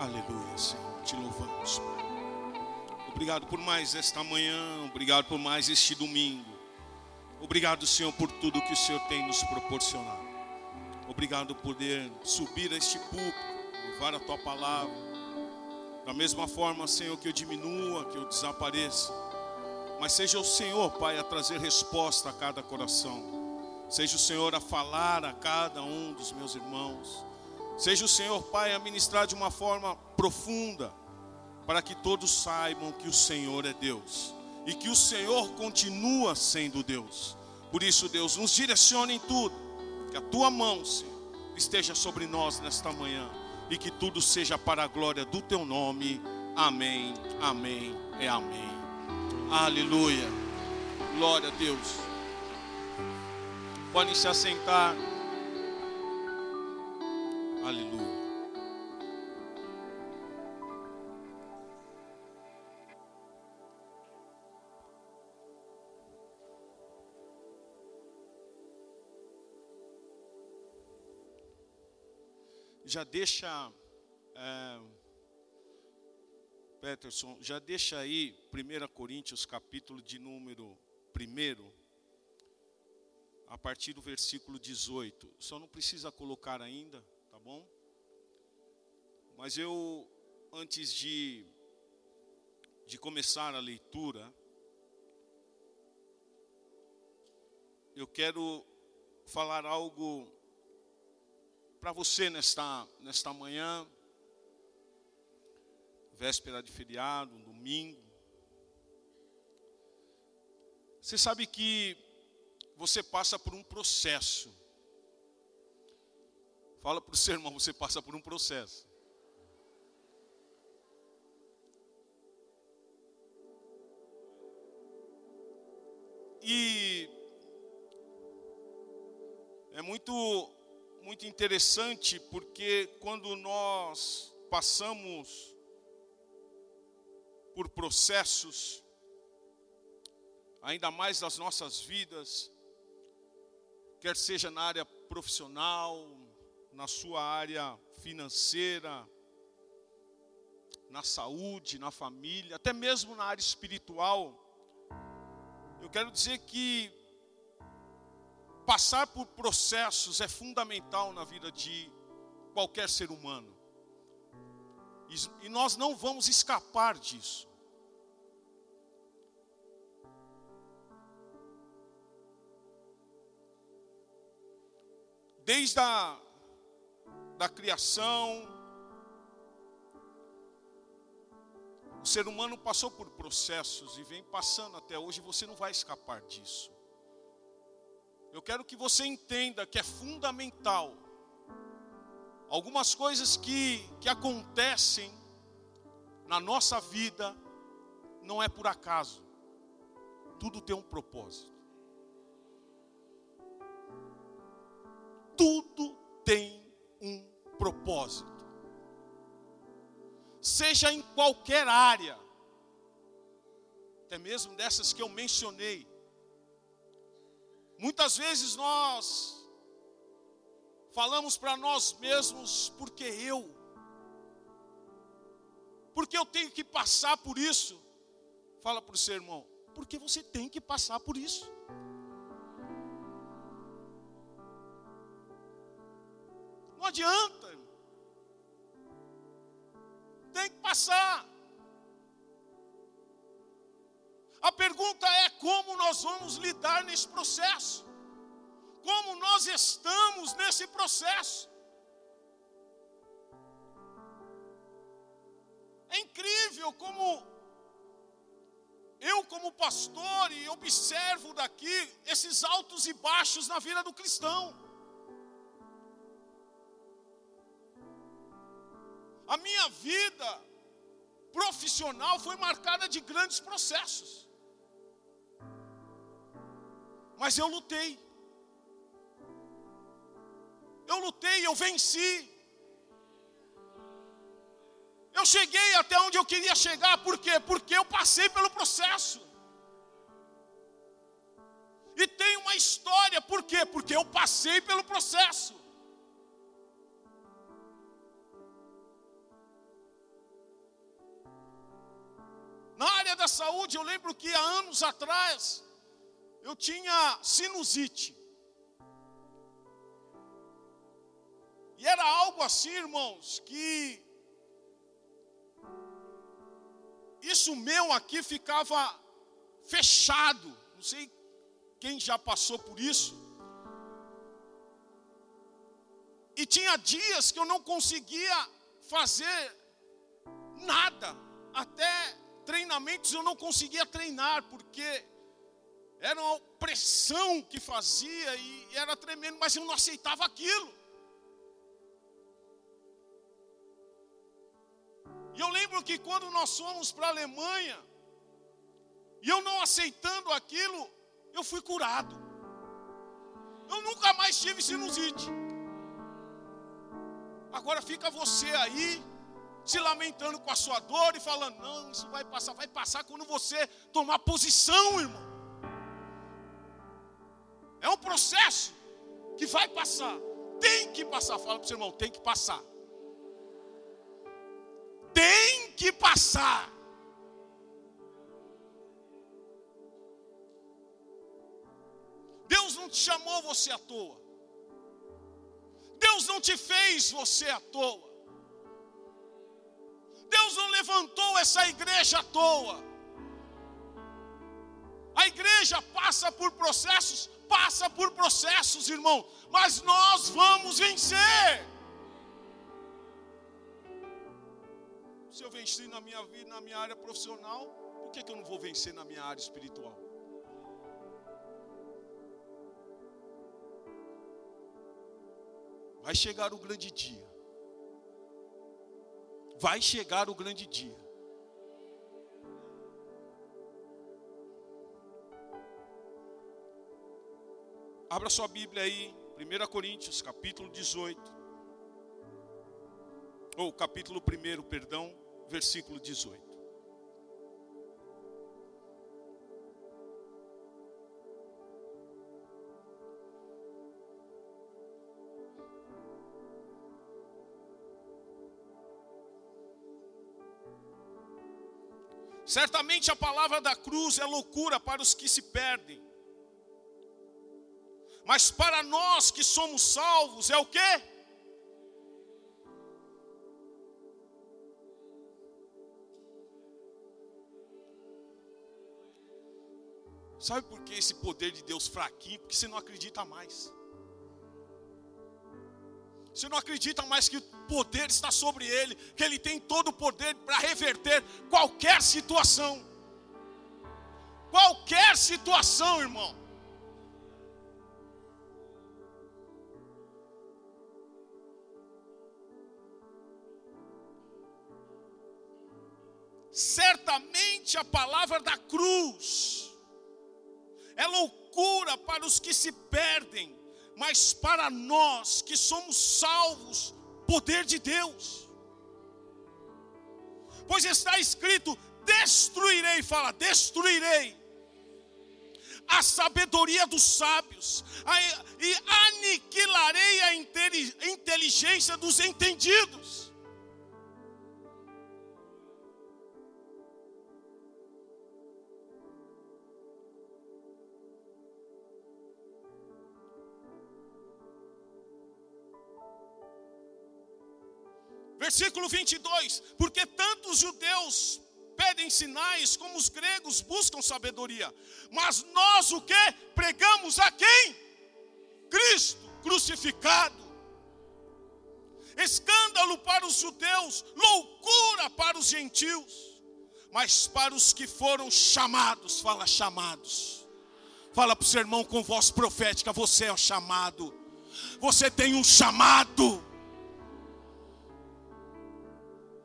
Aleluia, Senhor. Te louvamos, Pai. Obrigado por mais esta manhã, obrigado por mais este domingo. Obrigado, Senhor, por tudo que o Senhor tem nos proporcionado. Obrigado por poder subir a este púlpito, levar a tua palavra. Da mesma forma, Senhor, que eu diminua, que eu desapareça. Mas seja o Senhor, Pai, a trazer resposta a cada coração. Seja o Senhor a falar a cada um dos meus irmãos. Seja o Senhor, Pai, a ministrar de uma forma profunda, para que todos saibam que o Senhor é Deus e que o Senhor continua sendo Deus. Por isso, Deus, nos direcione em tudo, que a tua mão, Senhor, esteja sobre nós nesta manhã e que tudo seja para a glória do teu nome. Amém, amém e amém. Aleluia. Glória a Deus. Podem se assentar. Já deixa, é, Peterson, já deixa aí 1 Coríntios capítulo de número 1, a partir do versículo 18. Só não precisa colocar ainda, tá bom? Mas eu, antes de, de começar a leitura, eu quero falar algo para você nesta, nesta manhã, véspera de feriado, um domingo. Você sabe que você passa por um processo. Fala para o seu irmão, você passa por um processo. E é muito muito interessante porque quando nós passamos por processos, ainda mais das nossas vidas, quer seja na área profissional, na sua área financeira, na saúde, na família, até mesmo na área espiritual, eu quero dizer que Passar por processos é fundamental na vida de qualquer ser humano. E nós não vamos escapar disso. Desde a da criação, o ser humano passou por processos e vem passando até hoje, você não vai escapar disso. Eu quero que você entenda que é fundamental. Algumas coisas que, que acontecem na nossa vida não é por acaso. Tudo tem um propósito. Tudo tem um propósito. Seja em qualquer área, até mesmo dessas que eu mencionei, Muitas vezes nós falamos para nós mesmos, porque eu, porque eu tenho que passar por isso. Fala para o seu irmão, porque você tem que passar por isso. Não adianta, tem que passar. A pergunta é como nós vamos lidar nesse processo? Como nós estamos nesse processo? É incrível como eu, como pastor, e observo daqui esses altos e baixos na vida do cristão. A minha vida profissional foi marcada de grandes processos mas eu lutei. Eu lutei, eu venci. Eu cheguei até onde eu queria chegar, por quê? Porque eu passei pelo processo. E tem uma história, por quê? Porque eu passei pelo processo. Na área da saúde, eu lembro que há anos atrás, eu tinha sinusite. E era algo assim, irmãos, que isso meu aqui ficava fechado. Não sei quem já passou por isso. E tinha dias que eu não conseguia fazer nada. Até treinamentos eu não conseguia treinar, porque era uma pressão que fazia e era tremendo, mas eu não aceitava aquilo. E eu lembro que quando nós fomos para a Alemanha, e eu não aceitando aquilo, eu fui curado. Eu nunca mais tive sinusite. Agora fica você aí, se lamentando com a sua dor e falando: não, isso vai passar. Vai passar quando você tomar posição, irmão. É um processo que vai passar. Tem que passar. Fala para o seu irmão: tem que passar. Tem que passar. Deus não te chamou você à toa. Deus não te fez você à toa. Deus não levantou essa igreja à toa. A igreja passa por processos, passa por processos, irmão, mas nós vamos vencer. Se eu venci na minha vida, na minha área profissional, por que, que eu não vou vencer na minha área espiritual? Vai chegar o grande dia. Vai chegar o grande dia. Abra sua Bíblia aí, 1 Coríntios, capítulo 18. Ou capítulo 1, perdão, versículo 18. Certamente a palavra da cruz é loucura para os que se perdem. Mas para nós que somos salvos é o quê? Sabe por que esse poder de Deus fraquinho? Porque você não acredita mais. Você não acredita mais que o poder está sobre ele, que ele tem todo o poder para reverter qualquer situação. Qualquer situação, irmão. Certamente a palavra da cruz é loucura para os que se perdem, mas para nós que somos salvos, poder de Deus. Pois está escrito: destruirei, fala, destruirei a sabedoria dos sábios e aniquilarei a inteligência dos entendidos. Versículo 22: Porque tanto os judeus pedem sinais, como os gregos buscam sabedoria, mas nós o que? Pregamos a quem? Cristo crucificado. Escândalo para os judeus, loucura para os gentios, mas para os que foram chamados, fala chamados. Fala para o seu irmão com voz profética: você é o chamado, você tem um chamado.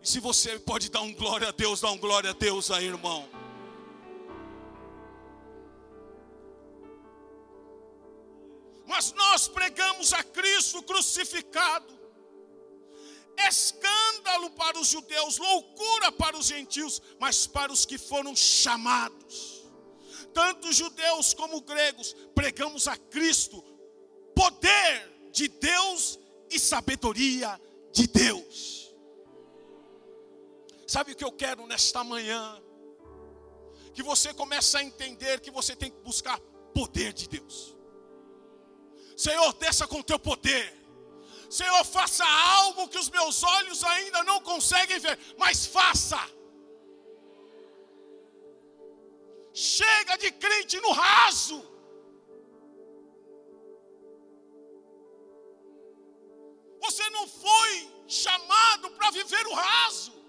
Se você pode dar um glória a Deus, dá um glória a Deus aí, irmão. Mas nós pregamos a Cristo crucificado, escândalo para os judeus, loucura para os gentios, mas para os que foram chamados, tanto judeus como gregos, pregamos a Cristo, poder de Deus e sabedoria de Deus. Sabe o que eu quero nesta manhã? que você começa a entender que você tem que buscar poder de Deus. Senhor, desça com teu poder. Senhor, faça algo que os meus olhos ainda não conseguem ver, mas faça. Chega de crente no raso. Você não foi chamado para viver o raso.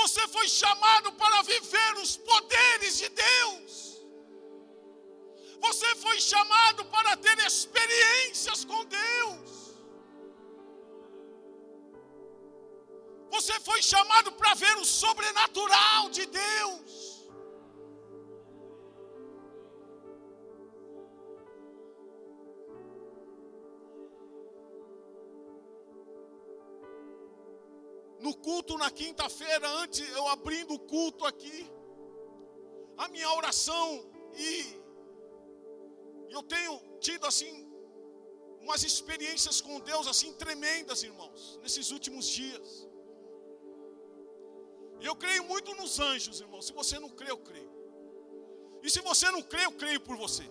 Você foi chamado para viver os poderes de Deus. Você foi chamado para ter experiências com Deus. Você foi chamado para ver o sobrenatural de Deus. Culto na quinta-feira, antes eu abrindo o culto aqui, a minha oração e eu tenho tido assim umas experiências com Deus assim tremendas, irmãos, nesses últimos dias. E eu creio muito nos anjos, irmãos. Se você não crê, eu creio. E se você não crê, eu creio por você.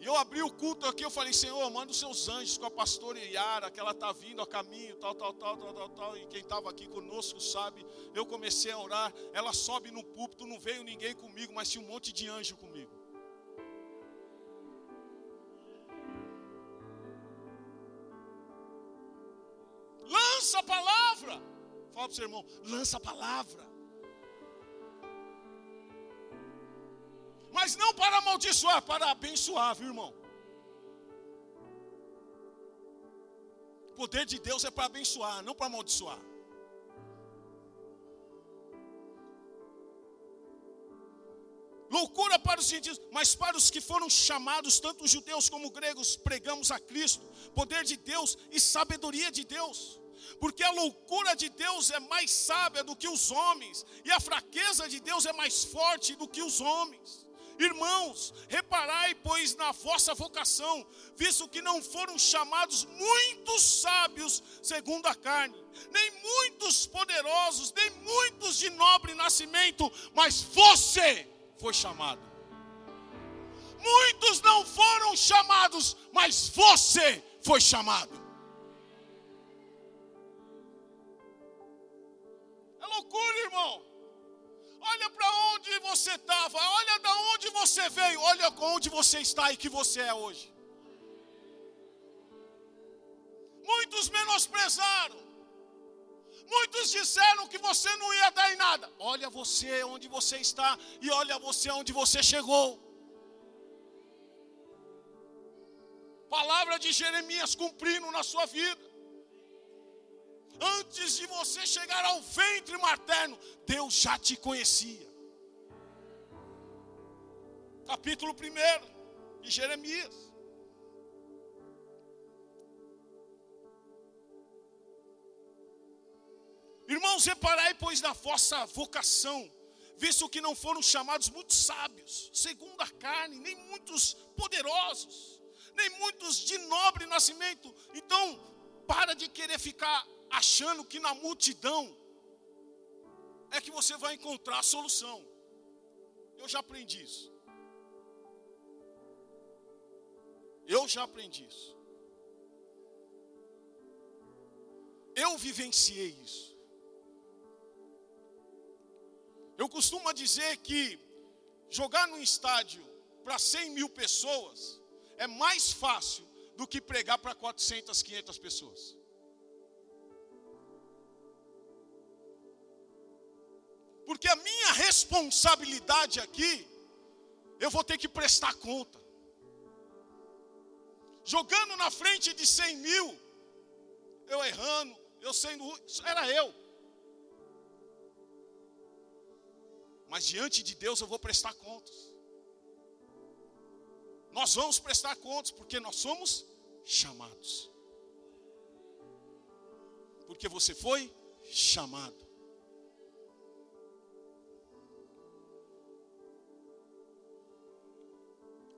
E eu abri o culto aqui, eu falei, Senhor, manda os seus anjos com a pastora Iara, que ela está vindo a caminho, tal, tal, tal, tal, tal, tal. E quem estava aqui conosco sabe, eu comecei a orar, ela sobe no púlpito, não veio ninguém comigo, mas tinha um monte de anjo comigo. Lança a palavra. Fala para o seu irmão, lança a palavra. Mas não para amaldiçoar, para abençoar, viu, irmão? O poder de Deus é para abençoar, não para amaldiçoar. Loucura para os gentios, mas para os que foram chamados, tanto judeus como gregos, pregamos a Cristo, poder de Deus e sabedoria de Deus. Porque a loucura de Deus é mais sábia do que os homens, e a fraqueza de Deus é mais forte do que os homens. Irmãos, reparai, pois, na vossa vocação, visto que não foram chamados muitos sábios segundo a carne, nem muitos poderosos, nem muitos de nobre nascimento, mas você foi chamado. Muitos não foram chamados, mas você foi chamado. É loucura, irmão. Olha para onde você estava, olha da onde você veio, olha onde você está e que você é hoje. Muitos menosprezaram, muitos disseram que você não ia dar em nada. Olha você onde você está e olha você onde você chegou. Palavra de Jeremias cumprindo na sua vida antes de você chegar ao ventre materno, Deus já te conhecia. Capítulo 1 de Jeremias. Irmãos, reparai, pois, na vossa vocação, visto que não foram chamados muitos sábios, segundo a carne, nem muitos poderosos, nem muitos de nobre nascimento. Então, para de querer ficar achando que na multidão é que você vai encontrar a solução. Eu já aprendi isso. Eu já aprendi isso. Eu vivenciei isso. Eu costumo dizer que jogar num estádio para 100 mil pessoas é mais fácil do que pregar para 400, 500 pessoas. Porque a minha responsabilidade aqui, eu vou ter que prestar conta. Jogando na frente de 100 mil, eu errando, eu sendo, era eu. Mas diante de Deus eu vou prestar contas. Nós vamos prestar contas porque nós somos chamados. Porque você foi chamado.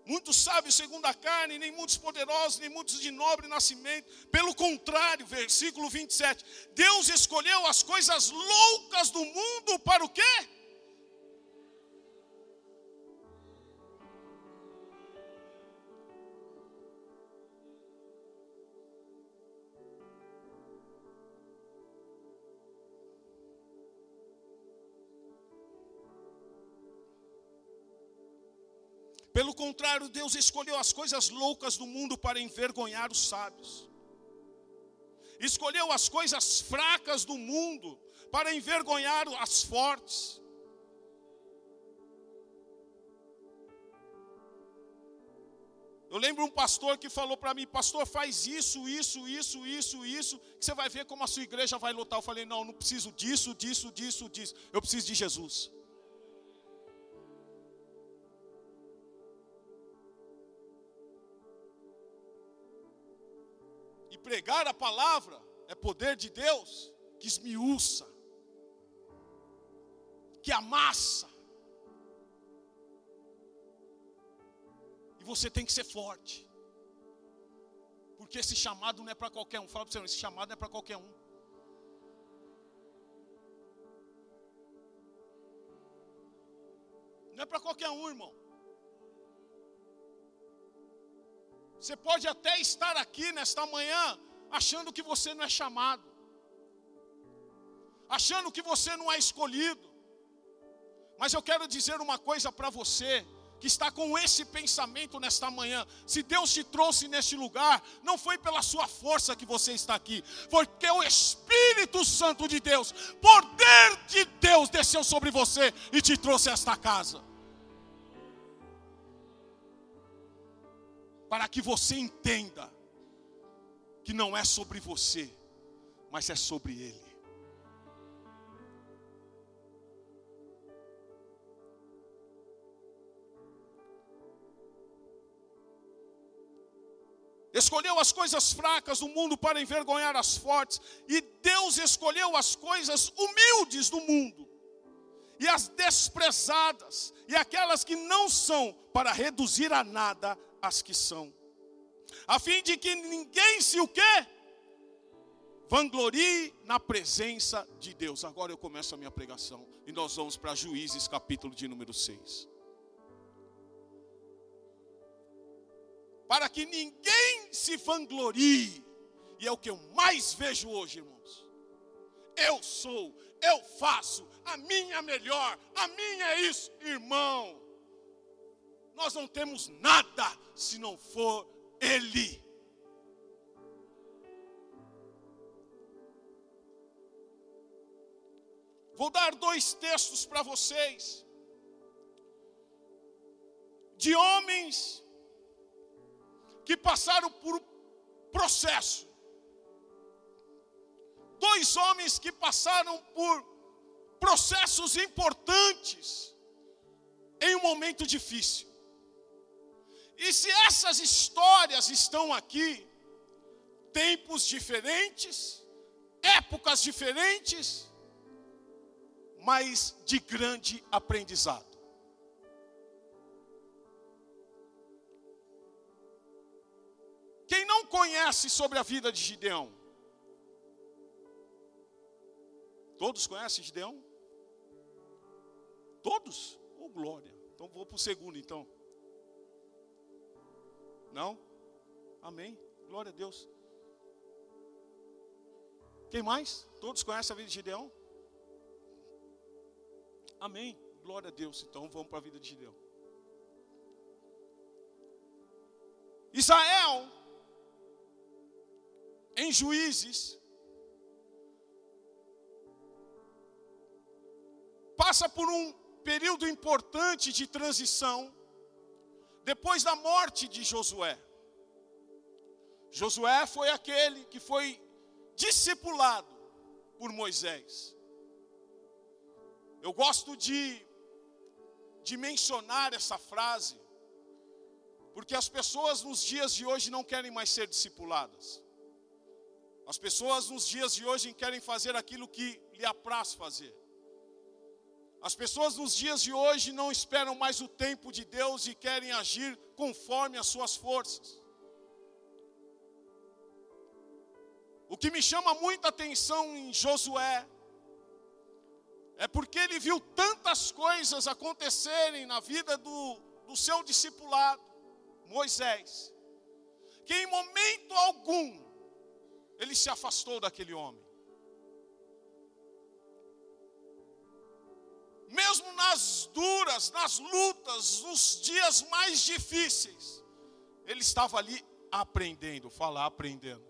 Muitos sábios segundo a carne, nem muitos poderosos, nem muitos de nobre nascimento. Pelo contrário, versículo 27, Deus escolheu as coisas loucas do mundo para o quê? Contrário, Deus escolheu as coisas loucas do mundo para envergonhar os sábios. Escolheu as coisas fracas do mundo para envergonhar as fortes. Eu lembro um pastor que falou para mim, pastor, faz isso, isso, isso, isso, isso, que você vai ver como a sua igreja vai lotar. Eu falei, não, não preciso disso, disso, disso, disso. Eu preciso de Jesus. Pregar a palavra é poder de Deus que esmiuça, que amassa. E você tem que ser forte. Porque esse chamado não é para qualquer um. Fala para você, esse chamado não é para qualquer um. Não é para qualquer um, irmão. Você pode até estar aqui nesta manhã achando que você não é chamado, achando que você não é escolhido. Mas eu quero dizer uma coisa para você que está com esse pensamento nesta manhã. Se Deus te trouxe neste lugar, não foi pela sua força que você está aqui, porque o Espírito Santo de Deus, poder de Deus, desceu sobre você e te trouxe a esta casa. Para que você entenda que não é sobre você, mas é sobre Ele. Escolheu as coisas fracas do mundo para envergonhar as fortes, e Deus escolheu as coisas humildes do mundo, e as desprezadas, e aquelas que não são, para reduzir a nada as que são, a fim de que ninguém se o quê? Vanglorie na presença de Deus. Agora eu começo a minha pregação e nós vamos para Juízes, capítulo de número 6. Para que ninguém se vanglorie, e é o que eu mais vejo hoje, irmãos. Eu sou, eu faço, a minha é melhor, a minha é isso, irmão nós não temos nada se não for Ele. Vou dar dois textos para vocês, de homens que passaram por processo, dois homens que passaram por processos importantes em um momento difícil. E se essas histórias estão aqui, tempos diferentes, épocas diferentes, mas de grande aprendizado. Quem não conhece sobre a vida de Gideão? Todos conhecem Gideão? Todos? Oh, glória. Então vou para o segundo, então. Não? Amém. Glória a Deus. Quem mais? Todos conhecem a vida de Gideão? Amém. Glória a Deus. Então vamos para a vida de Gideão. Israel, em Juízes, passa por um período importante de transição depois da morte de Josué. Josué foi aquele que foi discipulado por Moisés. Eu gosto de, de mencionar essa frase, porque as pessoas nos dias de hoje não querem mais ser discipuladas. As pessoas nos dias de hoje querem fazer aquilo que lhe apraz fazer. As pessoas nos dias de hoje não esperam mais o tempo de Deus e querem agir conforme as suas forças. O que me chama muita atenção em Josué é porque ele viu tantas coisas acontecerem na vida do, do seu discipulado, Moisés, que em momento algum ele se afastou daquele homem. Mesmo nas duras, nas lutas, nos dias mais difíceis, ele estava ali aprendendo, falar aprendendo.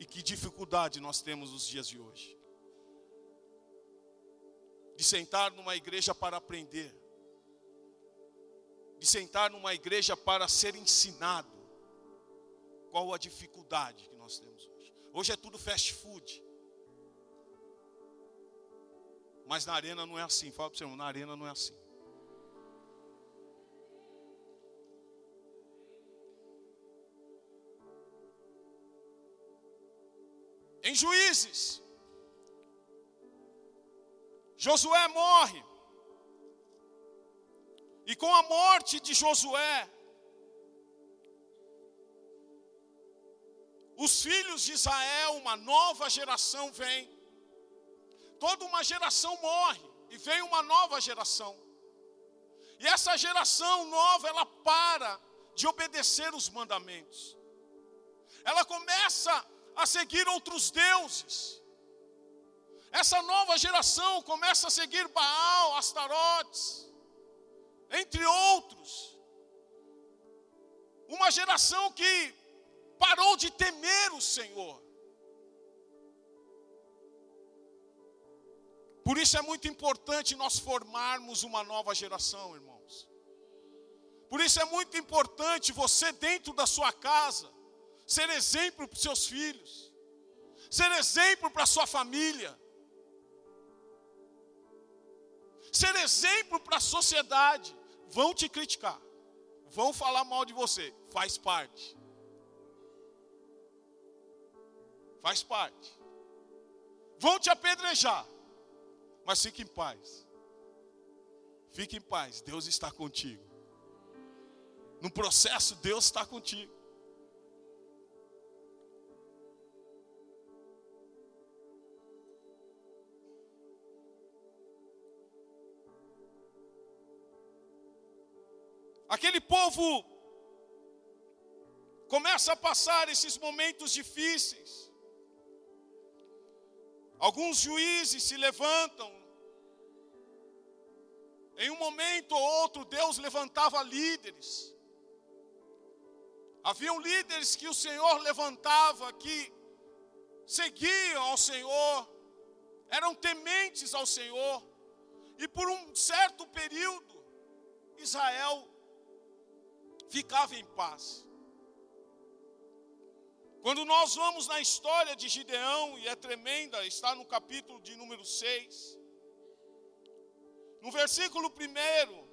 E que dificuldade nós temos nos dias de hoje. De sentar numa igreja para aprender. De sentar numa igreja para ser ensinado. Qual a dificuldade que nós temos hoje? Hoje é tudo fast food. Mas na arena não é assim. Fala para o na arena não é assim. Em Juízes, Josué morre. E com a morte de Josué, os filhos de Israel, uma nova geração vem toda uma geração morre e vem uma nova geração. E essa geração nova, ela para de obedecer os mandamentos. Ela começa a seguir outros deuses. Essa nova geração começa a seguir Baal, Astarotes, entre outros. Uma geração que parou de temer o Senhor. Por isso é muito importante nós formarmos uma nova geração, irmãos. Por isso é muito importante você, dentro da sua casa, ser exemplo para os seus filhos, ser exemplo para a sua família, ser exemplo para a sociedade. Vão te criticar, vão falar mal de você, faz parte. Faz parte. Vão te apedrejar, mas fique em paz. Fique em paz, Deus está contigo. No processo, Deus está contigo. Aquele povo começa a passar esses momentos difíceis. Alguns juízes se levantam em um momento ou outro, Deus levantava líderes. Haviam líderes que o Senhor levantava, que seguiam ao Senhor, eram tementes ao Senhor, e por um certo período, Israel ficava em paz. Quando nós vamos na história de Gideão, e é tremenda, está no capítulo de número 6, no versículo 1,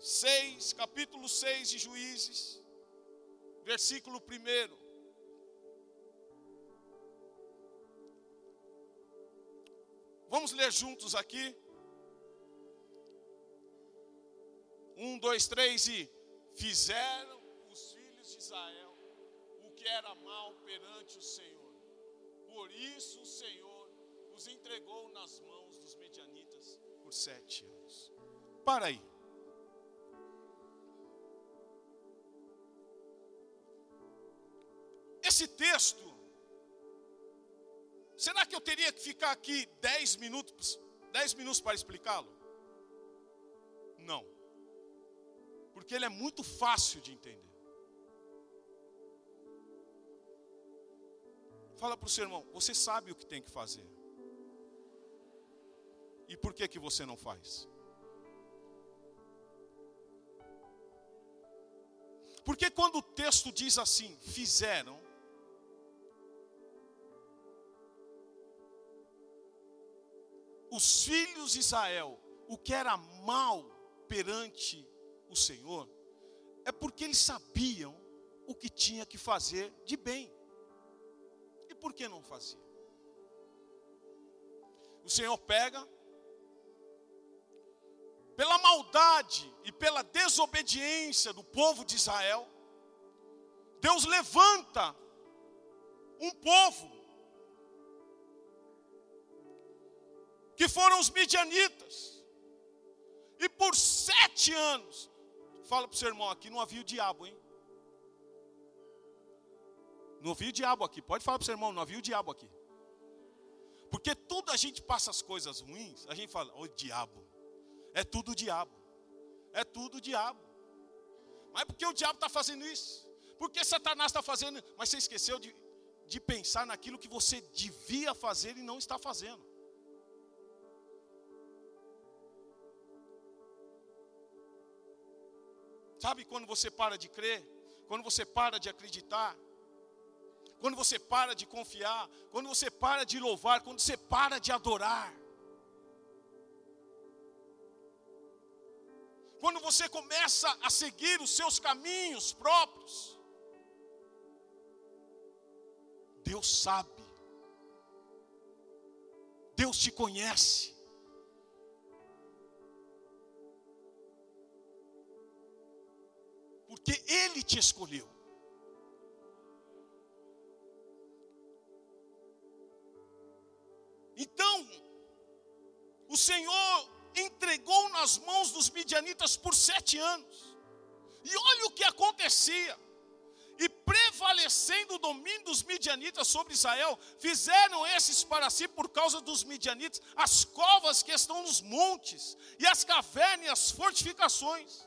6, capítulo 6 de Juízes, versículo 1. Vamos ler juntos aqui. Um, dois, três e fizeram os filhos de Israel o que era mal perante o Senhor. Por isso o Senhor os entregou nas mãos dos medianitas por sete anos. Para aí. Esse texto, será que eu teria que ficar aqui dez minutos, dez minutos para explicá-lo? Não, porque ele é muito fácil de entender. Fala para o seu irmão, você sabe o que tem que fazer. E por que que você não faz? Porque quando o texto diz assim, fizeram, os filhos de Israel, o que era mal perante o Senhor, é porque eles sabiam o que tinha que fazer de bem. E por que não fazia? o Senhor pega, pela maldade e pela desobediência do povo de Israel, Deus levanta um povo que foram os midianitas, e por sete anos, fala para o seu irmão aqui, não havia o diabo, hein? Não havia o diabo aqui, pode falar para o seu irmão, não havia o diabo aqui. Porque tudo a gente passa as coisas ruins, a gente fala, ô oh, diabo, é tudo o diabo, é tudo o diabo. Mas porque o diabo está fazendo isso? Porque Satanás está fazendo, mas você esqueceu de, de pensar naquilo que você devia fazer e não está fazendo. Sabe quando você para de crer? Quando você para de acreditar? Quando você para de confiar? Quando você para de louvar? Quando você para de adorar? Quando você começa a seguir os seus caminhos próprios? Deus sabe. Deus te conhece. Porque Ele te escolheu. Então, o Senhor entregou nas mãos dos midianitas por sete anos. E olha o que acontecia. E prevalecendo o domínio dos midianitas sobre Israel, fizeram esses para si, por causa dos midianitas, as covas que estão nos montes, e as cavernas e as fortificações.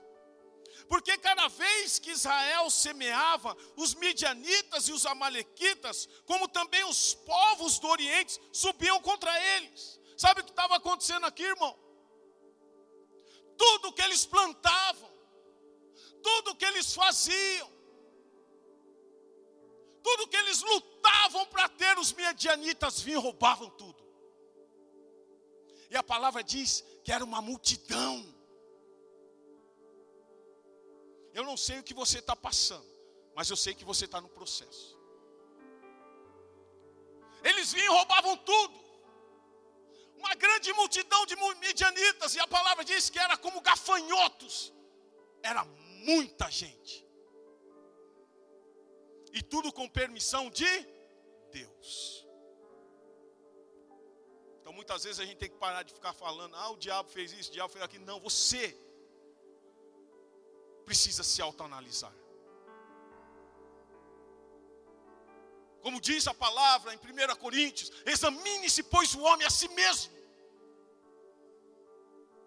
Porque cada vez que Israel semeava, os midianitas e os amalequitas, como também os povos do Oriente, subiam contra eles. Sabe o que estava acontecendo aqui, irmão? Tudo que eles plantavam, tudo que eles faziam, tudo que eles lutavam para ter, os midianitas vinham e roubavam tudo. E a palavra diz que era uma multidão. Eu não sei o que você está passando, mas eu sei que você está no processo. Eles vinham e roubavam tudo. Uma grande multidão de midianitas, e a palavra diz que era como gafanhotos. Era muita gente. E tudo com permissão de Deus. Então muitas vezes a gente tem que parar de ficar falando, ah, o diabo fez isso, o diabo fez aquilo. Não, você precisa se autoanalisar. Como diz a palavra em 1 Coríntios, examine-se, pois, o homem a si mesmo.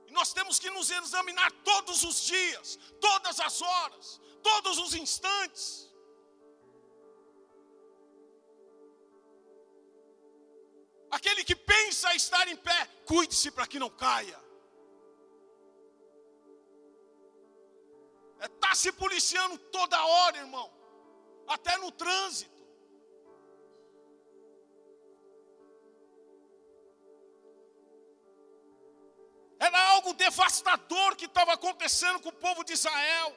E nós temos que nos examinar todos os dias, todas as horas, todos os instantes. Aquele que pensa estar em pé, cuide-se para que não caia. Se policiando toda hora, irmão. Até no trânsito. Era algo devastador que estava acontecendo com o povo de Israel.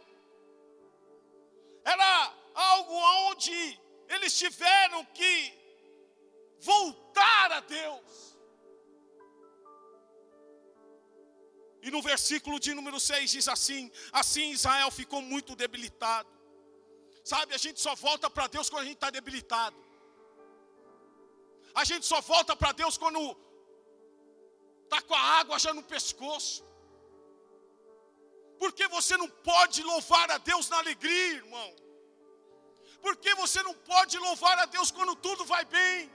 Era algo onde eles tiveram que voltar a Deus. E no versículo de número 6 diz assim: Assim Israel ficou muito debilitado. Sabe, a gente só volta para Deus quando a gente está debilitado. A gente só volta para Deus quando está com a água já no pescoço. Porque você não pode louvar a Deus na alegria, irmão. Porque você não pode louvar a Deus quando tudo vai bem.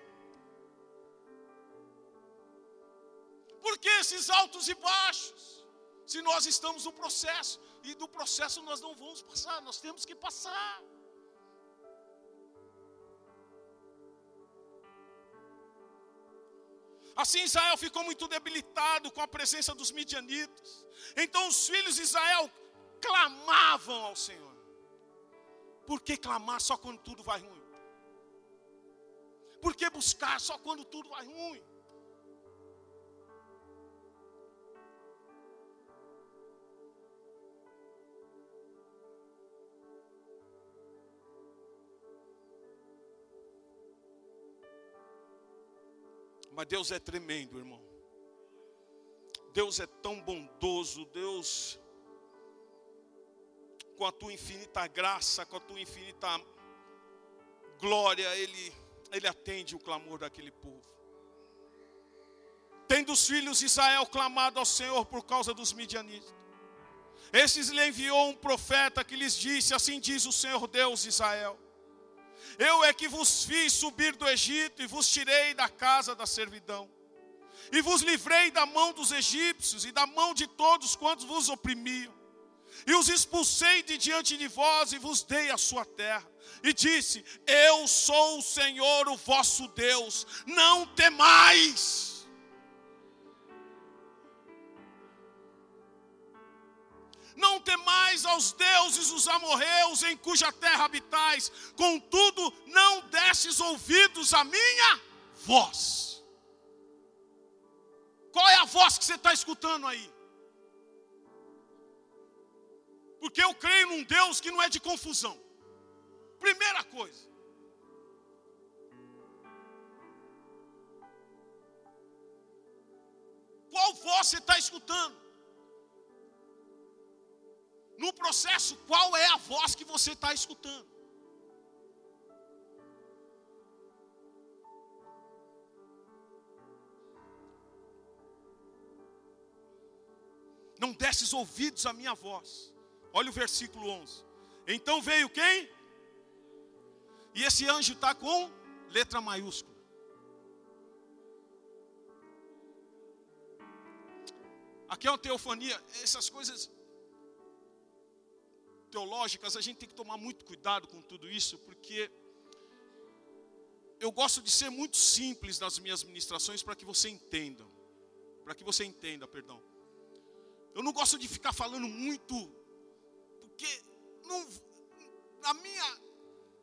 Porque esses altos e baixos se nós estamos no processo, e do processo nós não vamos passar, nós temos que passar. Assim Israel ficou muito debilitado com a presença dos midianitas. Então os filhos de Israel clamavam ao Senhor. Por que clamar só quando tudo vai ruim? Por que buscar só quando tudo vai ruim? Mas Deus é tremendo, irmão. Deus é tão bondoso, Deus, com a tua infinita graça, com a tua infinita glória, Ele, Ele atende o clamor daquele povo. Tendo os filhos de Israel clamado ao Senhor por causa dos midianitas, esses lhe enviou um profeta que lhes disse: Assim diz o Senhor Deus de Israel: Eu é que vos fiz subir do Egito e vos tirei da casa da servidão, e vos livrei da mão dos egípcios e da mão de todos quantos vos oprimiam, e os expulsei de diante de vós e vos dei a sua terra. E disse: Eu sou o Senhor, o vosso Deus, não temais. Não temais aos deuses os amorreus em cuja terra habitais, contudo não desses ouvidos à minha voz. Qual é a voz que você está escutando aí? Porque eu creio num Deus que não é de confusão. Primeira coisa. Qual voz você está escutando? No processo, qual é a voz que você está escutando? Não desses ouvidos à minha voz. Olha o versículo 11. Então veio quem? E esse anjo está com letra maiúscula. Aqui é uma teofania. Essas coisas teológicas, a gente tem que tomar muito cuidado com tudo isso, porque eu gosto de ser muito simples nas minhas ministrações para que você entenda. Para que você entenda, perdão. Eu não gosto de ficar falando muito, porque não, na, minha,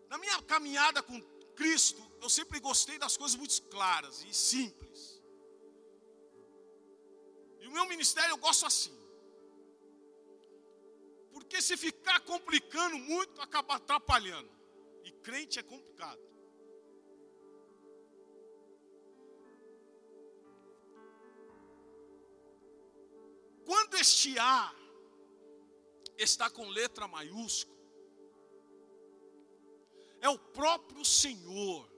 na minha caminhada com Cristo, eu sempre gostei das coisas muito claras e simples. E o meu ministério eu gosto assim. Porque se ficar complicando muito, acaba atrapalhando. E crente é complicado. Quando este A está com letra maiúscula, é o próprio Senhor.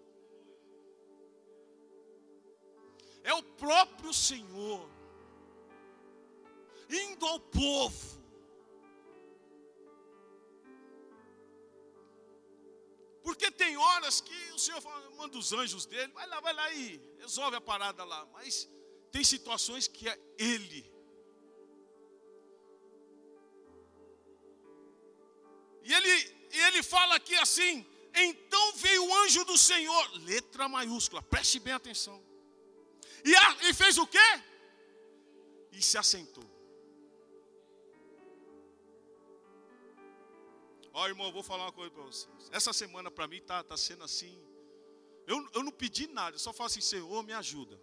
É o próprio Senhor indo ao povo Porque tem horas que o Senhor fala, manda os anjos dele, vai lá, vai lá e resolve a parada lá. Mas tem situações que é Ele. E ele, ele fala aqui assim: então veio o anjo do Senhor, letra maiúscula, preste bem atenção. E, a, e fez o quê? E se assentou. Ó, irmão, eu vou falar uma coisa para vocês. Essa semana para mim tá, tá sendo assim. Eu, eu não pedi nada, eu só falo assim, Senhor, me ajuda.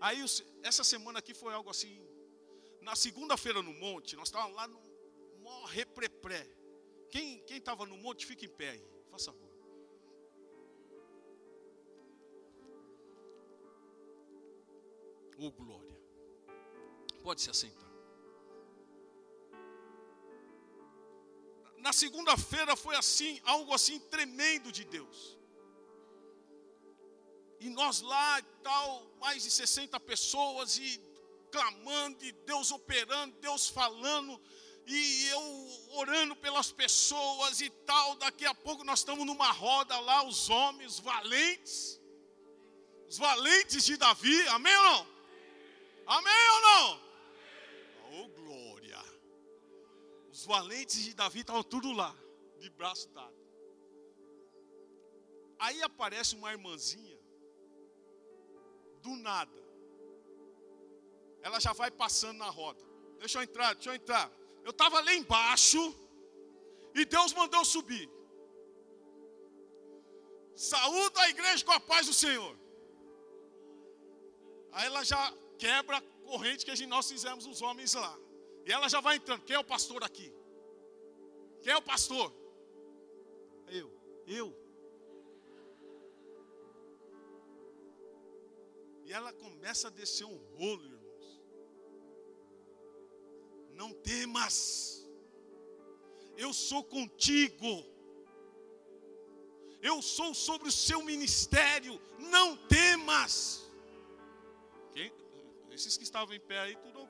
Aí essa semana aqui foi algo assim. Na segunda-feira no monte, nós estávamos lá no maior reprepré. Quem estava no monte, fica em pé aí. Faça favor. Ô oh, glória. Pode se assentar. Na segunda-feira foi assim, algo assim tremendo de Deus. E nós lá e tal, mais de 60 pessoas e clamando, e Deus operando, Deus falando, e eu orando pelas pessoas e tal. Daqui a pouco nós estamos numa roda lá, os homens valentes, os valentes de Davi, amém ou não? Amém ou não? Os valentes de Davi estavam tudo lá, de braço dado. Aí aparece uma irmãzinha, do nada. Ela já vai passando na roda. Deixa eu entrar, deixa eu entrar. Eu estava lá embaixo e Deus mandou subir. Saúde a igreja com a paz do Senhor. Aí ela já quebra a corrente que nós fizemos os homens lá. E ela já vai entrando. Quem é o pastor aqui? Quem é o pastor? Eu. Eu. E ela começa a descer um rolo, irmãos. Não temas, eu sou contigo, eu sou sobre o seu ministério, não temas. Quem? Esses que estavam em pé aí, tudo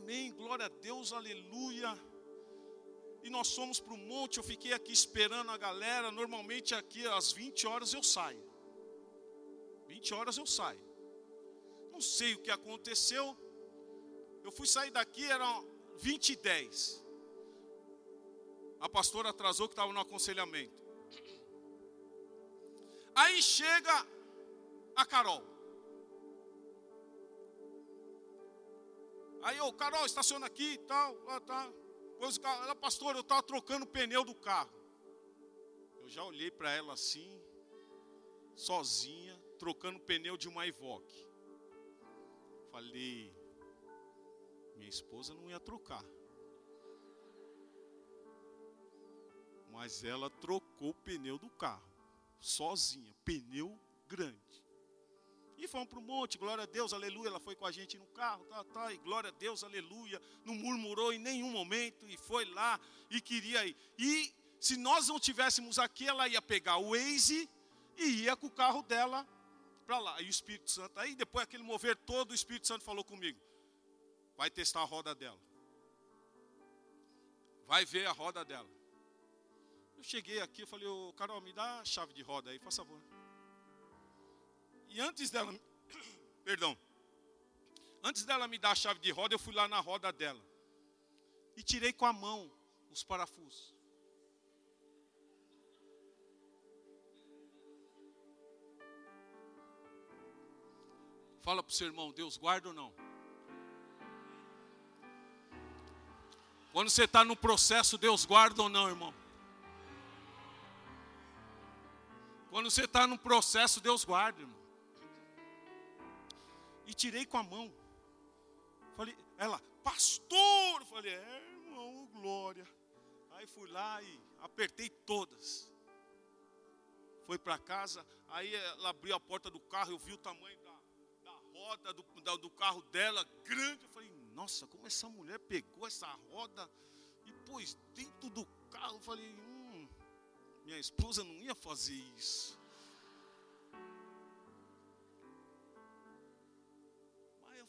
Amém, glória a Deus, aleluia. E nós fomos para o monte, eu fiquei aqui esperando a galera. Normalmente aqui às 20 horas eu saio. 20 horas eu saio. Não sei o que aconteceu. Eu fui sair daqui, eram 20 e 10. A pastora atrasou que estava no aconselhamento. Aí chega a Carol. Aí, ô, Carol, estaciona aqui e tal. Ah, tá. Pois ela, pastor, eu estava trocando o pneu do carro. Eu já olhei para ela assim, sozinha, trocando o pneu de uma Evoque. Falei, minha esposa não ia trocar. Mas ela trocou o pneu do carro, sozinha, pneu grande. E fomos para o monte, glória a Deus, aleluia. Ela foi com a gente no carro, tá, tá, e glória a Deus, aleluia. Não murmurou em nenhum momento e foi lá e queria ir. E se nós não tivéssemos aqui, ela ia pegar o Waze e ia com o carro dela para lá. E o Espírito Santo, aí depois aquele mover todo, o Espírito Santo falou comigo: vai testar a roda dela. Vai ver a roda dela. Eu cheguei aqui, eu falei, ô Carol, me dá a chave de roda aí, faz favor. E antes dela, perdão, antes dela me dar a chave de roda, eu fui lá na roda dela e tirei com a mão os parafusos. Fala para o seu irmão, Deus guarda ou não? Quando você está no processo, Deus guarda ou não, irmão? Quando você está no processo, Deus guarda, irmão e tirei com a mão. Falei, ela, pastor! Falei, é, irmão, glória. Aí fui lá e apertei todas. Foi para casa, aí ela abriu a porta do carro, eu vi o tamanho da, da roda do, da, do carro dela, grande. Eu falei, nossa, como essa mulher pegou essa roda e pôs dentro do carro. Eu falei, hum, minha esposa não ia fazer isso.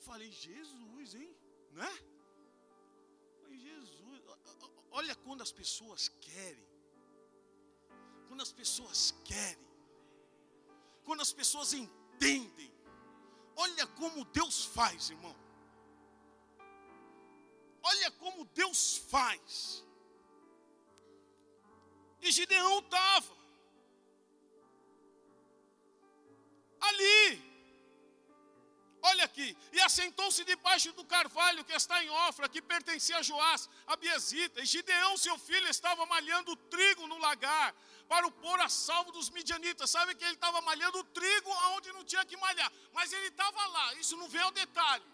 Falei, Jesus, hein? Né? Falei, Jesus, olha quando as pessoas querem. Quando as pessoas querem. Quando as pessoas entendem. Olha como Deus faz, irmão. Olha como Deus faz. E Gideão estava ali Olha aqui, e assentou-se debaixo do carvalho que está em Ofra, que pertencia a Joás, a Biesita. E Gideão, seu filho, estava malhando trigo no lagar, para o pôr a salvo dos midianitas. Sabe que ele estava malhando trigo onde não tinha que malhar, mas ele estava lá, isso não vem ao detalhe.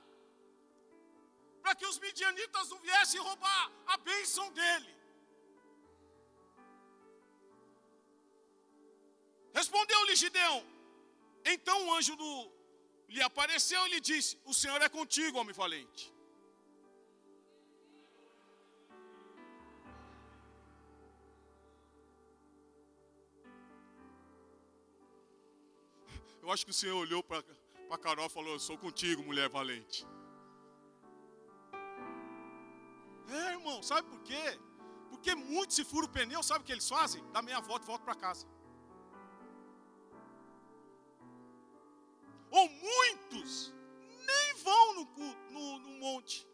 Para que os midianitas não viessem roubar a bênção dele. Respondeu-lhe Gideão. Então o anjo do lhe apareceu e lhe disse: O Senhor é contigo, homem valente. Eu acho que o Senhor olhou para Carol e falou: Eu sou contigo, mulher valente. É, irmão, sabe por quê? Porque muitos se furam o pneu, sabe o que eles fazem? Dá meia volta e volta para casa. Ou muitos, nem vão no, no, no monte.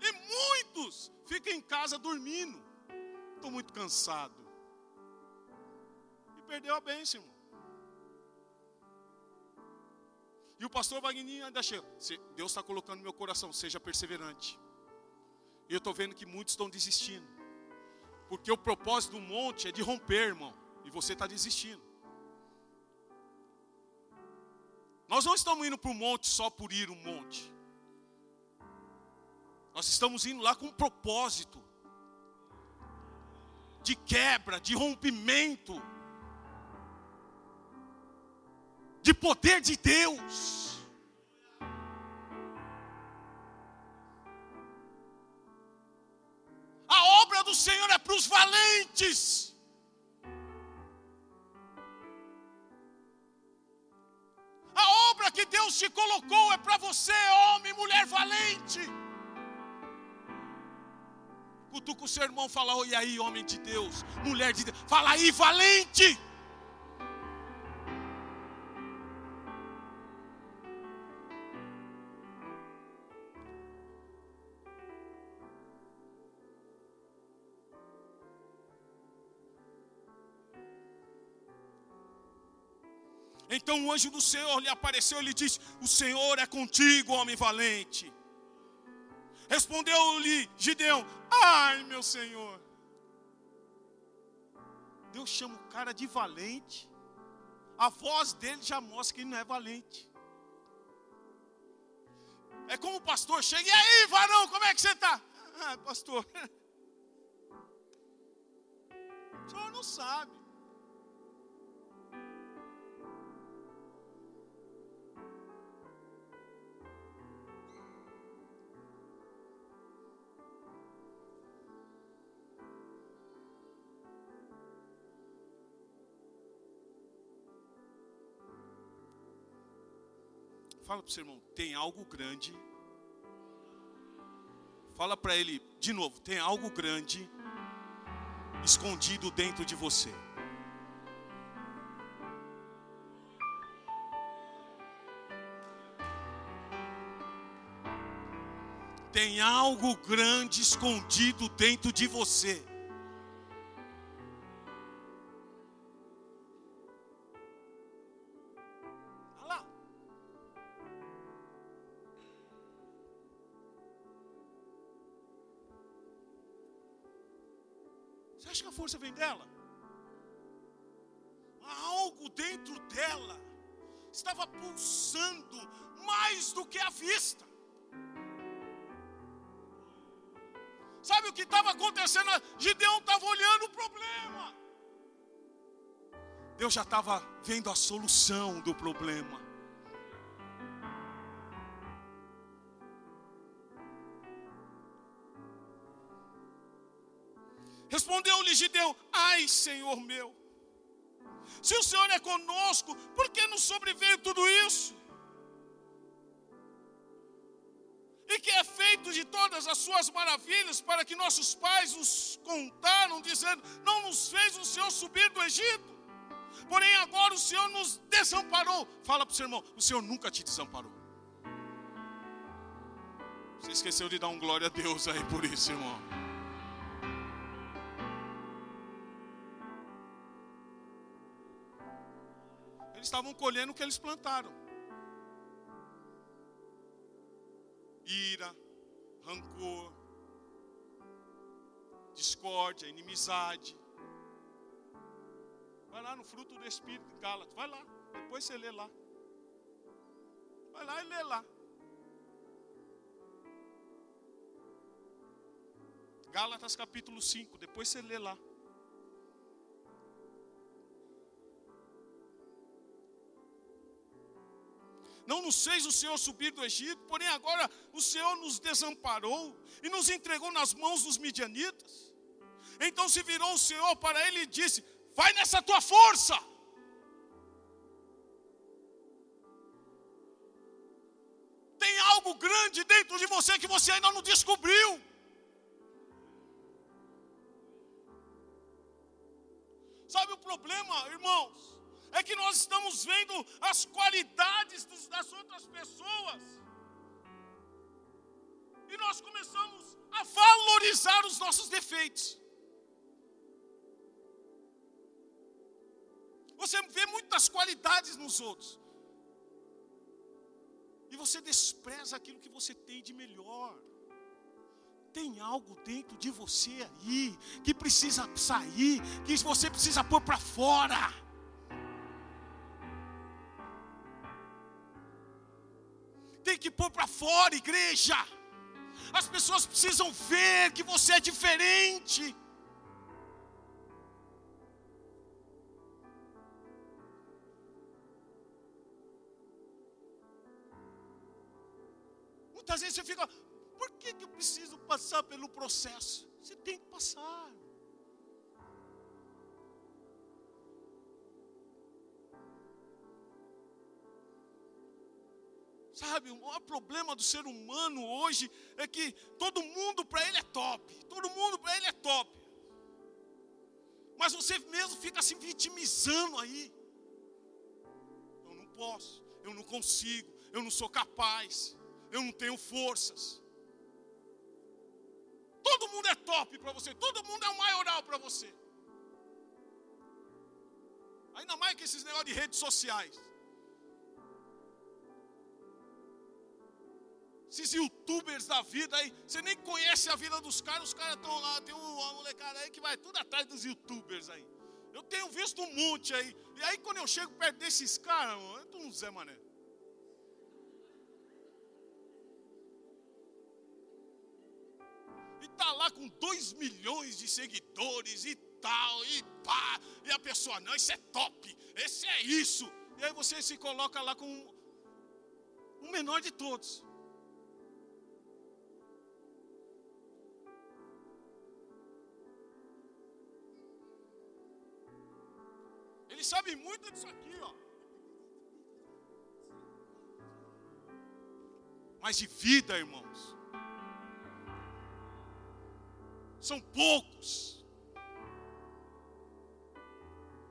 E muitos ficam em casa dormindo. Estou muito cansado. E perdeu a bênção, irmão. E o pastor Wagner ainda chega. Deus está colocando no meu coração, seja perseverante. E eu estou vendo que muitos estão desistindo. Porque o propósito do monte é de romper, irmão. E você está desistindo. Nós não estamos indo para o monte só por ir um monte. Nós estamos indo lá com um propósito de quebra, de rompimento. de poder de Deus. A obra do Senhor é para os valentes. Que Deus te colocou é para você, homem, mulher valente. Cutuca o seu irmão, fala, oi aí, homem de Deus, mulher de Deus, fala aí, valente. Então o anjo do Senhor lhe apareceu e lhe disse: O Senhor é contigo, homem valente. Respondeu-lhe Gideão: Ai, meu Senhor. Deus chama o cara de valente. A voz dele já mostra que ele não é valente. É como o pastor chega, e aí, varão, como é que você está? Ah, pastor. O senhor não sabe. Fala para o seu irmão, tem algo grande. Fala para ele de novo, tem algo grande escondido dentro de você. Tem algo grande escondido dentro de você. Força vem dela. Algo dentro dela estava pulsando mais do que a vista. Sabe o que estava acontecendo? Gideão estava olhando o problema. Deus já estava vendo a solução do problema. Gideão: Ai, Senhor meu, se o Senhor é conosco, por que nos sobreveio tudo isso? E que é feito de todas as suas maravilhas para que nossos pais nos contaram, dizendo: Não nos fez o Senhor subir do Egito, porém agora o Senhor nos desamparou. Fala para o seu irmão: O Senhor nunca te desamparou. Você esqueceu de dar um glória a Deus aí por isso, irmão. Eles estavam colhendo o que eles plantaram. Ira, rancor, discórdia, inimizade. Vai lá no fruto do Espírito Gálatas. Vai lá. Depois você lê lá. Vai lá e lê lá. Gálatas capítulo 5. Depois você lê lá. Não nos fez o Senhor subir do Egito, porém agora o Senhor nos desamparou e nos entregou nas mãos dos midianitas. Então se virou o Senhor para ele e disse: Vai nessa tua força. Tem algo grande dentro de você que você ainda não descobriu. Sabe o problema, irmãos? É que nós estamos vendo as qualidades das outras pessoas. E nós começamos a valorizar os nossos defeitos. Você vê muitas qualidades nos outros. E você despreza aquilo que você tem de melhor. Tem algo dentro de você aí que precisa sair, que você precisa pôr para fora. fora, igreja. As pessoas precisam ver que você é diferente. Muitas vezes você fica, por que, que eu preciso passar pelo processo? Você tem que passar. Sabe, o maior problema do ser humano hoje é que todo mundo para ele é top, todo mundo para ele é top. Mas você mesmo fica se vitimizando aí. Eu não posso, eu não consigo, eu não sou capaz, eu não tenho forças. Todo mundo é top para você, todo mundo é o maioral para você. Ainda mais que esses negócios de redes sociais. Esses youtubers da vida aí, você nem conhece a vida dos caras, os caras estão lá, tem uma molecada aí que vai tudo atrás dos youtubers aí. Eu tenho visto um monte aí. E aí quando eu chego perto desses caras, eu tô um Zé Mané. E tá lá com 2 milhões de seguidores e tal, e pá, e a pessoa, não, isso é top, esse é isso. E aí você se coloca lá com o menor de todos. Ele sabe muito disso aqui, ó. Mas de vida, irmãos, são poucos.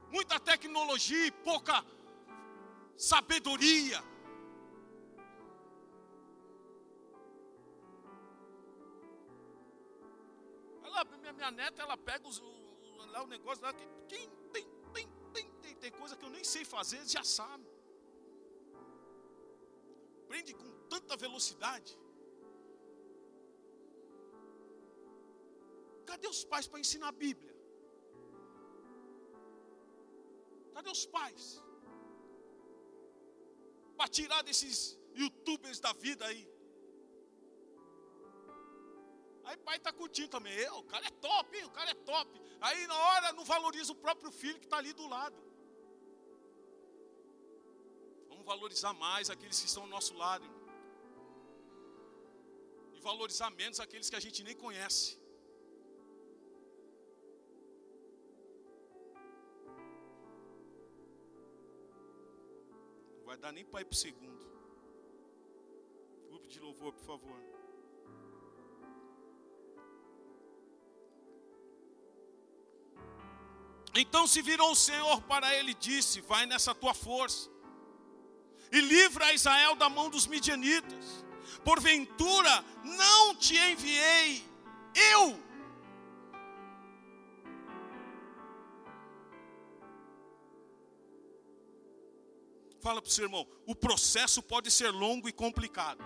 Muita tecnologia e pouca sabedoria. Ela, minha, minha neta, ela pega os, o, lá o negócio lá, quem tem tem coisa que eu nem sei fazer, eles já sabem. Prende com tanta velocidade. Cadê os pais para ensinar a Bíblia? Cadê os pais? Para tirar desses youtubers da vida aí. Aí pai está curtindo também. o cara é top, hein? o cara é top. Aí na hora não valoriza o próprio filho que está ali do lado. Vamos valorizar mais aqueles que estão ao nosso lado. Irmão. E valorizar menos aqueles que a gente nem conhece. Não vai dar nem para ir para o segundo. Grupo de louvor, por favor. Então se virou o Senhor para ele e disse: Vai nessa tua força e livra Israel da mão dos midianitas. Porventura não te enviei eu. Fala para o seu irmão, o processo pode ser longo e complicado.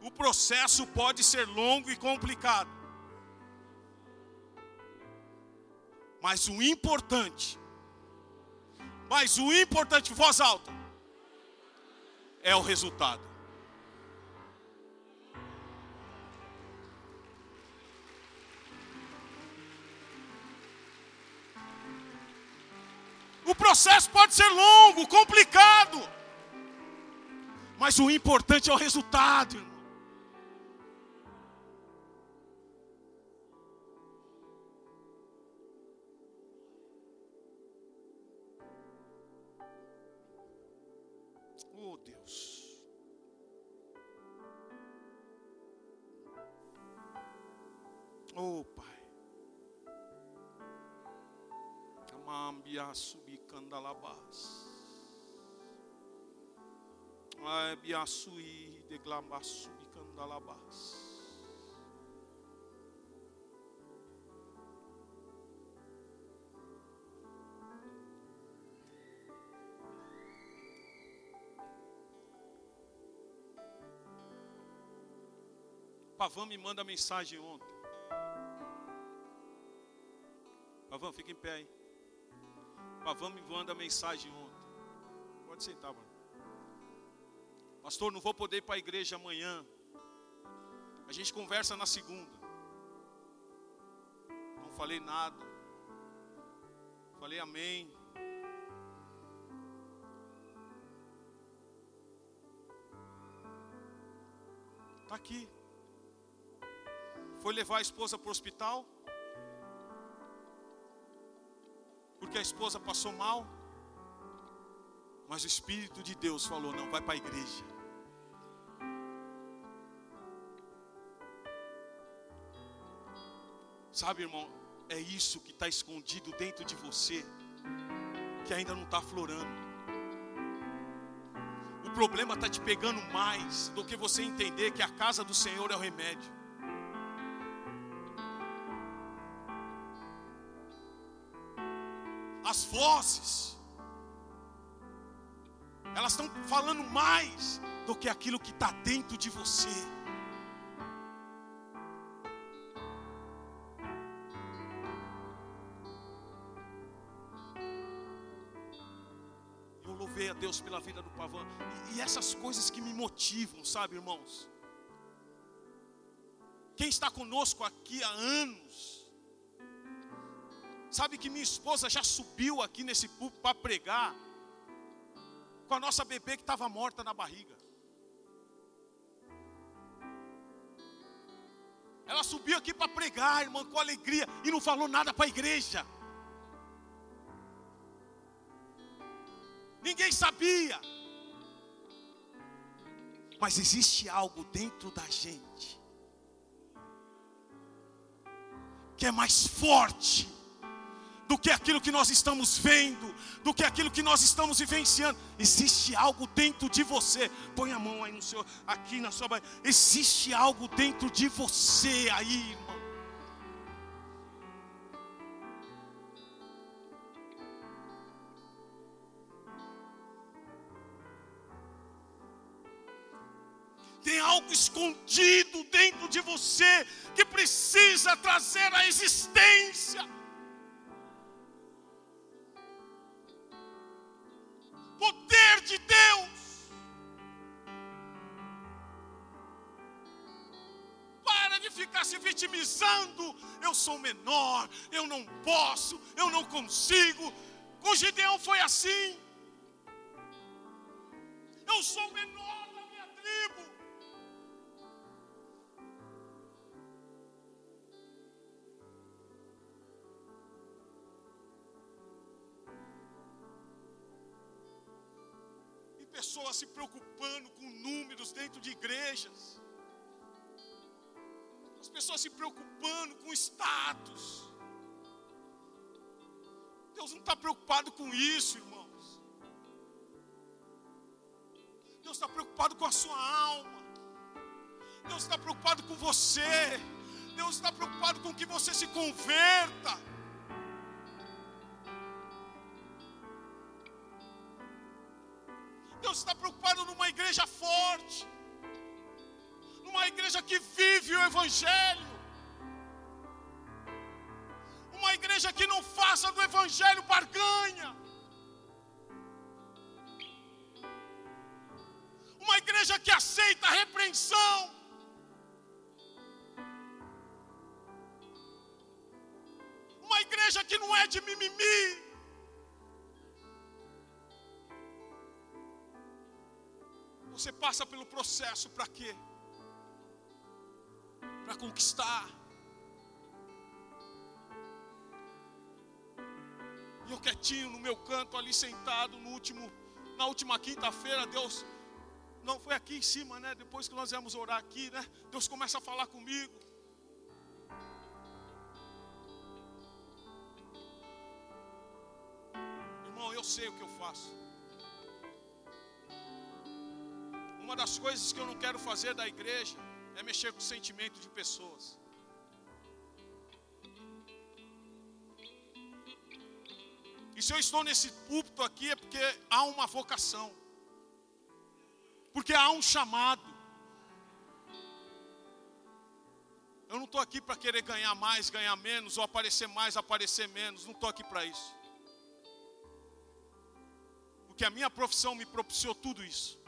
O processo pode ser longo e complicado. Mas o importante mas o importante, voz alta, é o resultado. O processo pode ser longo, complicado, mas o importante é o resultado, Ai, biasui de glamba subicandalabas. Pavão me manda mensagem ontem. Pavão, fica em pé aí. Pavão me manda mensagem ontem. Pode sentar, mano. Pastor, não vou poder ir para a igreja amanhã. A gente conversa na segunda. Não falei nada. Falei amém. Está aqui. Foi levar a esposa para o hospital. Porque a esposa passou mal. Mas o Espírito de Deus falou: não, vai para a igreja. Sabe, irmão, é isso que está escondido dentro de você, que ainda não está florando. O problema está te pegando mais do que você entender que a casa do Senhor é o remédio. As vozes, elas estão falando mais do que aquilo que está dentro de você. Deus pela vida do Pavão. E, essas coisas que me motivam, sabe, irmãos? Quem está conosco aqui há anos, sabe que minha esposa já subiu aqui nesse púlpito para pregar com a nossa bebê que estava morta na barriga. Ela subiu aqui para pregar, irmão, com alegria, e não falou nada para a igreja. Ninguém sabia. Mas existe algo dentro da gente que é mais forte do que aquilo que nós estamos vendo, do que aquilo que nós estamos vivenciando. Existe algo dentro de você. Põe a mão aí no seu, aqui na sua. Existe algo dentro de você aí, escondido dentro de você que precisa trazer a existência. Poder de Deus. Para de ficar se vitimizando. Eu sou menor, eu não posso, eu não consigo. Com Gideão foi assim. Eu sou menor. Pessoas se preocupando com números dentro de igrejas. As pessoas se preocupando com status. Deus não está preocupado com isso, irmãos. Deus está preocupado com a sua alma. Deus está preocupado com você. Deus está preocupado com que você se converta. Evangelho, uma igreja que não faça do Evangelho barganha, uma igreja que aceita a repreensão. Uma igreja que não é de mimimi, Você passa pelo processo para quê? Conquistar. E eu quietinho no meu canto ali sentado no último na última quinta-feira, Deus não foi aqui em cima, né? Depois que nós viemos orar aqui, né? Deus começa a falar comigo. Irmão, eu sei o que eu faço. Uma das coisas que eu não quero fazer da igreja é mexer com o sentimento de pessoas. E se eu estou nesse púlpito aqui é porque há uma vocação. Porque há um chamado. Eu não estou aqui para querer ganhar mais, ganhar menos, ou aparecer mais, aparecer menos. Não estou aqui para isso. Porque a minha profissão me propiciou tudo isso.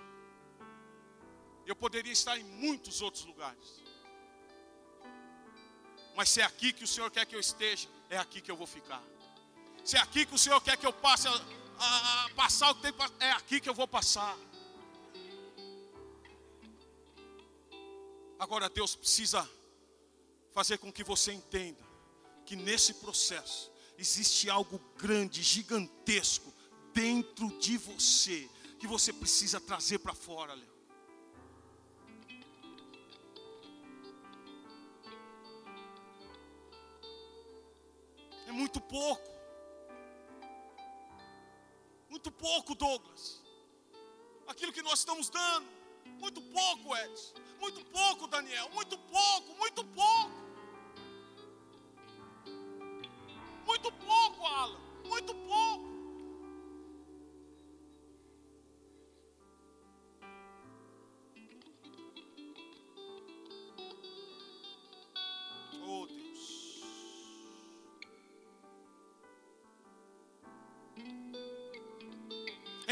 Eu poderia estar em muitos outros lugares. Mas se é aqui que o Senhor quer que eu esteja, é aqui que eu vou ficar. Se é aqui que o Senhor quer que eu passe a, a, a passar o que tem é aqui que eu vou passar. Agora Deus precisa fazer com que você entenda que nesse processo existe algo grande, gigantesco dentro de você que você precisa trazer para fora, Léo. É muito pouco. Muito pouco, Douglas. Aquilo que nós estamos dando. Muito pouco, Edson. Muito pouco, Daniel. Muito pouco, muito pouco. Muito pouco, Alan. Muito pouco.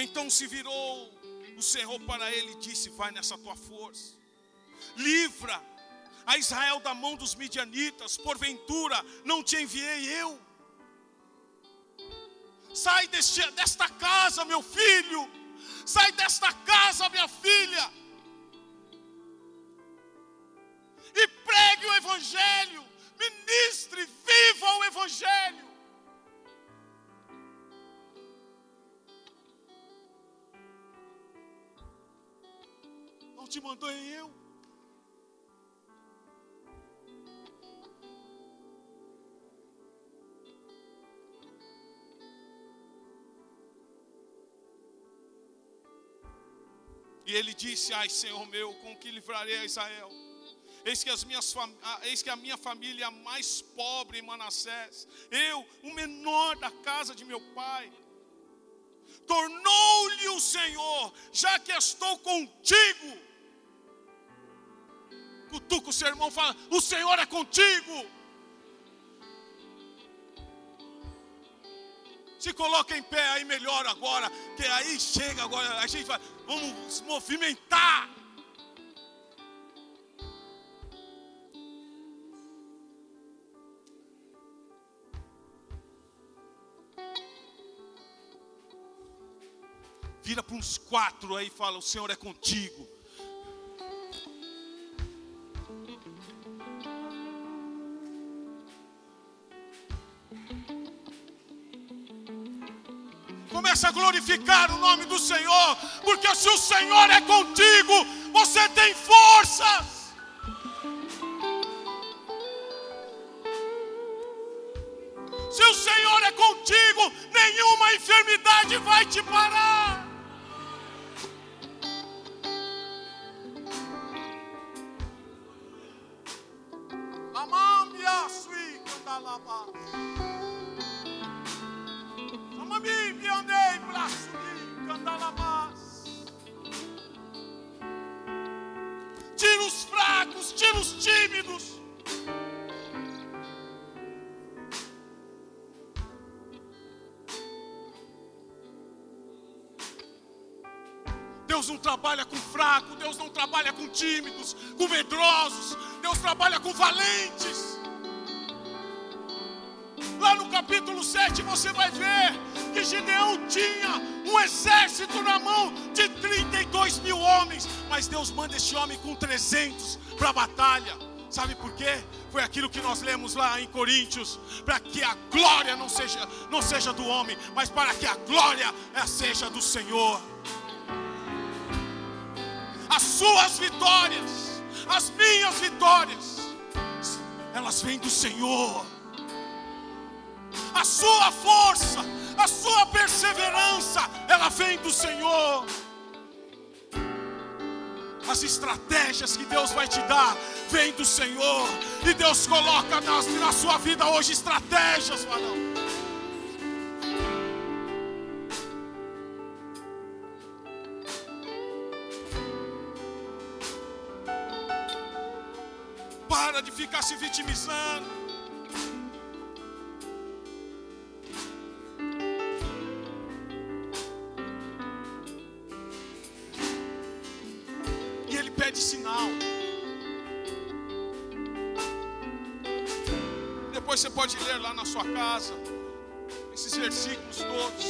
Então se virou o Senhor para ele e disse: Vai nessa tua força, livra a Israel da mão dos midianitas, porventura não te enviei eu. Sai deste, desta casa, meu filho, sai desta casa, minha filha, e pregue o Evangelho, ministre, viva o Evangelho. Te mandou eu. E ele disse: Ai, Senhor meu, com que livrarei a Israel? Eis que, as minhas eis que a minha família é a mais pobre em Manassés, eu, o menor da casa de meu pai. Tornou-lhe o Senhor, já que estou contigo, cutuca o seu irmão e fala: O Senhor é contigo. Se coloca em pé aí melhor agora, que aí chega agora, a gente vai, vamos movimentar. Vira para uns quatro aí e fala: O Senhor é contigo. Começa a glorificar o nome do Senhor, porque se o Senhor é contigo, você tem forças. Se o Senhor é contigo, nenhuma enfermidade vai te parar. Tímidos, com medrosos, Deus trabalha com valentes. Lá no capítulo 7 você vai ver que Gideão tinha um exército na mão de 32 mil homens, mas Deus manda esse homem com 300 para a batalha. Sabe por quê? Foi aquilo que nós lemos lá em Coríntios, para que a glória não seja, não seja do homem, mas para que a glória seja do Senhor. As suas vitórias, as minhas vitórias, elas vêm do Senhor a sua força, a sua perseverança, ela vem do Senhor. As estratégias que Deus vai te dar vem do Senhor. E Deus coloca na, na sua vida hoje estratégias, varão. Para de ficar se vitimizando. pede sinal. Depois você pode ler lá na sua casa, esses versículos todos.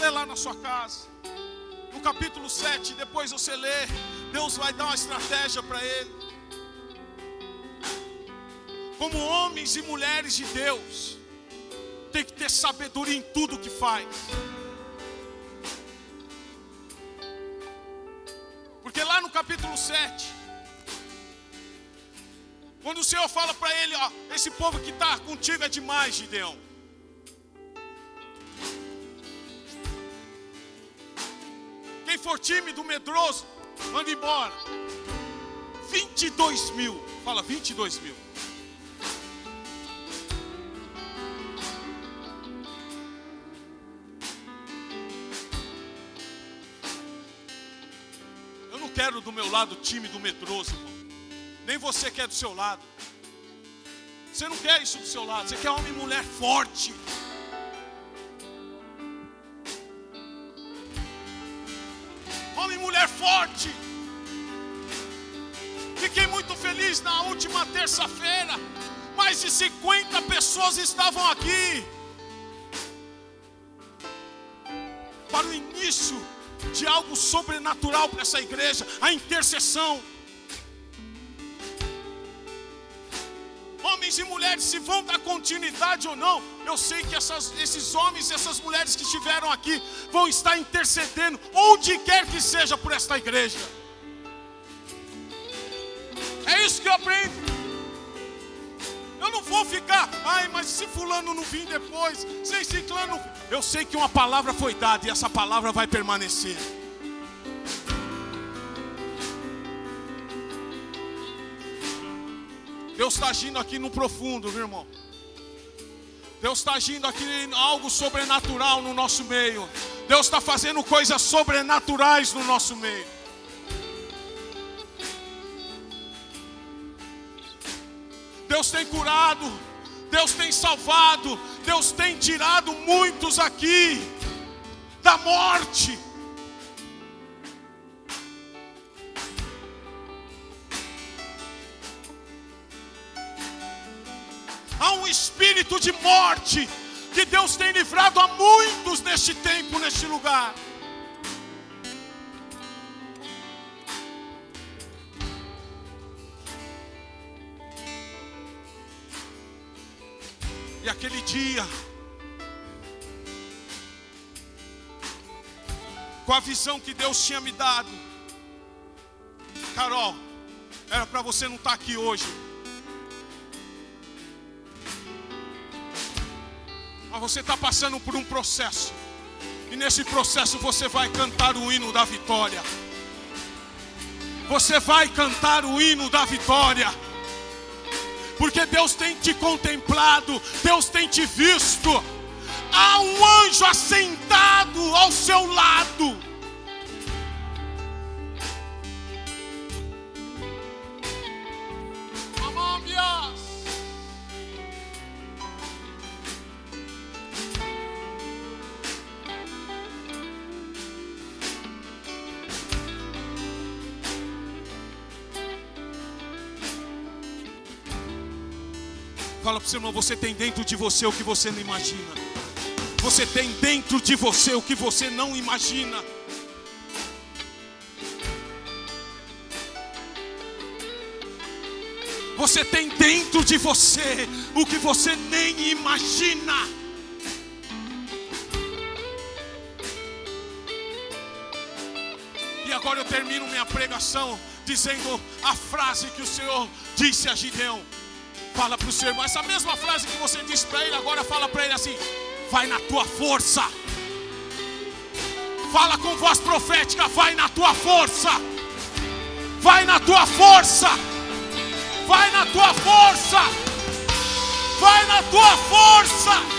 Lê lá na sua casa. No capítulo 7, depois você lê Deus vai dar uma estratégia para ele. Como homens e mulheres de Deus, tem que ter sabedoria em tudo que faz. Porque lá no capítulo 7, quando o Senhor fala para ele, ó, esse povo que está contigo é demais, Gideão. Quem for tímido, medroso, manda embora. 22 mil, fala 22 mil. Quero do meu lado tímido, medroso, irmão. Nem você quer do seu lado. Você não quer isso do seu lado. Você quer homem e mulher forte. Homem e mulher forte. Fiquei muito feliz na última terça-feira. Mais de 50 pessoas estavam aqui. Para o início de algo sobrenatural para essa igreja a intercessão. homens e mulheres, se vão dar continuidade ou não, eu sei que essas, esses homens e essas mulheres que estiveram aqui vão estar intercedendo, onde quer que seja, por esta igreja. É isso que eu aprendo. Eu não vou ficar, ai, mas se fulano não vir depois, se ciclano. Eu sei que uma palavra foi dada e essa palavra vai permanecer. Deus está agindo aqui no profundo, meu irmão. Deus está agindo aqui em algo sobrenatural no nosso meio. Deus está fazendo coisas sobrenaturais no nosso meio. Deus tem curado, Deus tem salvado, Deus tem tirado muitos aqui da morte. há um espírito de morte que Deus tem livrado a muitos neste tempo, neste lugar. E aquele dia, com a visão que Deus tinha me dado, Carol, era para você não estar tá aqui hoje. Mas você está passando por um processo. E nesse processo você vai cantar o hino da vitória. Você vai cantar o hino da vitória. Porque Deus tem te contemplado, Deus tem te visto. Há um anjo assentado ao seu lado. Para o seu irmão, você tem dentro de você o que você não imagina. Você tem dentro de você o que você não imagina. Você tem dentro de você o que você nem imagina. E agora eu termino minha pregação dizendo a frase que o Senhor disse a Gideão. Fala para o seu irmão, essa mesma frase que você disse para ele, agora fala para ele assim: vai na tua força. Fala com voz profética, vai na tua força. Vai na tua força. Vai na tua força. Vai na tua força.